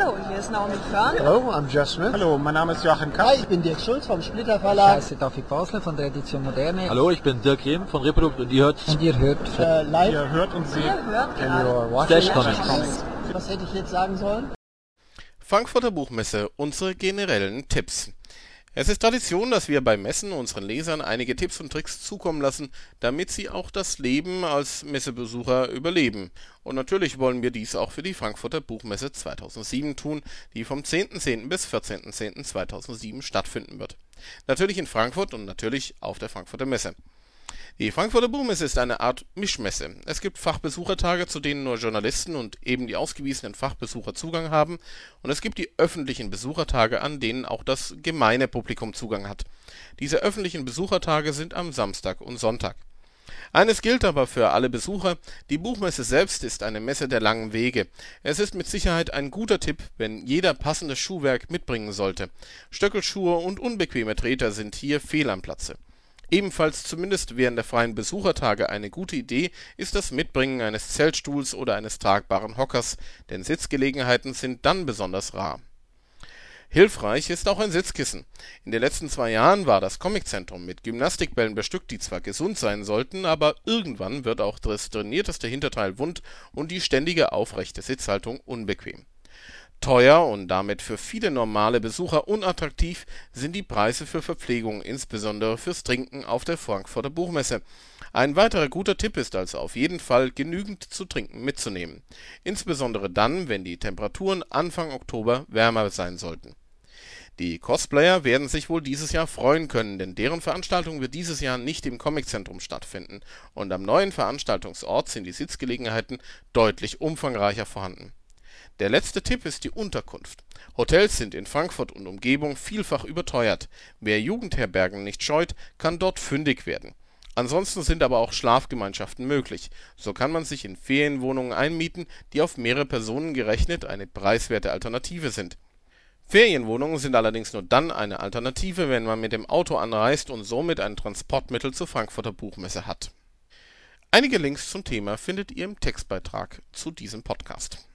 Hallo, hier ist Naomi Körn. Hello, I'm Jeff Smith. Hallo, mein Name ist Joachim Kapp. Hi, ich bin Dirk Schulz vom Splitter Verlag. heiße David Basler von der Edition Moderne. Hallo, ich bin Dirk Rehm von Reprodukt und ihr hört Und ihr hört Äh, live Ihr hört und seht Ihr hört gerade. Comics. Comics. Was hätte ich jetzt sagen sollen? Frankfurter Buchmesse unsere generellen Tipps. Es ist Tradition, dass wir bei Messen unseren Lesern einige Tipps und Tricks zukommen lassen, damit sie auch das Leben als Messebesucher überleben. Und natürlich wollen wir dies auch für die Frankfurter Buchmesse 2007 tun, die vom 10.10. bis 14.10.2007 stattfinden wird. Natürlich in Frankfurt und natürlich auf der Frankfurter Messe. Die Frankfurter Buchmesse ist eine Art Mischmesse. Es gibt Fachbesuchertage, zu denen nur Journalisten und eben die ausgewiesenen Fachbesucher Zugang haben, und es gibt die öffentlichen Besuchertage, an denen auch das gemeine Publikum Zugang hat. Diese öffentlichen Besuchertage sind am Samstag und Sonntag. Eines gilt aber für alle Besucher, die Buchmesse selbst ist eine Messe der langen Wege. Es ist mit Sicherheit ein guter Tipp, wenn jeder passendes Schuhwerk mitbringen sollte. Stöckelschuhe und unbequeme Treter sind hier fehl am Platze. Ebenfalls zumindest während der freien Besuchertage eine gute Idee ist das Mitbringen eines Zeltstuhls oder eines tragbaren Hockers, denn Sitzgelegenheiten sind dann besonders rar. Hilfreich ist auch ein Sitzkissen. In den letzten zwei Jahren war das Comiczentrum mit Gymnastikbällen bestückt, die zwar gesund sein sollten, aber irgendwann wird auch das trainierteste Hinterteil wund und die ständige aufrechte Sitzhaltung unbequem. Teuer und damit für viele normale Besucher unattraktiv sind die Preise für Verpflegung, insbesondere fürs Trinken auf der Frankfurter Buchmesse. Ein weiterer guter Tipp ist also auf jeden Fall genügend zu trinken mitzunehmen, insbesondere dann, wenn die Temperaturen Anfang Oktober wärmer sein sollten. Die Cosplayer werden sich wohl dieses Jahr freuen können, denn deren Veranstaltung wird dieses Jahr nicht im Comiczentrum stattfinden und am neuen Veranstaltungsort sind die Sitzgelegenheiten deutlich umfangreicher vorhanden. Der letzte Tipp ist die Unterkunft. Hotels sind in Frankfurt und Umgebung vielfach überteuert. Wer Jugendherbergen nicht scheut, kann dort fündig werden. Ansonsten sind aber auch Schlafgemeinschaften möglich. So kann man sich in Ferienwohnungen einmieten, die auf mehrere Personen gerechnet eine preiswerte Alternative sind. Ferienwohnungen sind allerdings nur dann eine Alternative, wenn man mit dem Auto anreist und somit ein Transportmittel zur Frankfurter Buchmesse hat. Einige Links zum Thema findet ihr im Textbeitrag zu diesem Podcast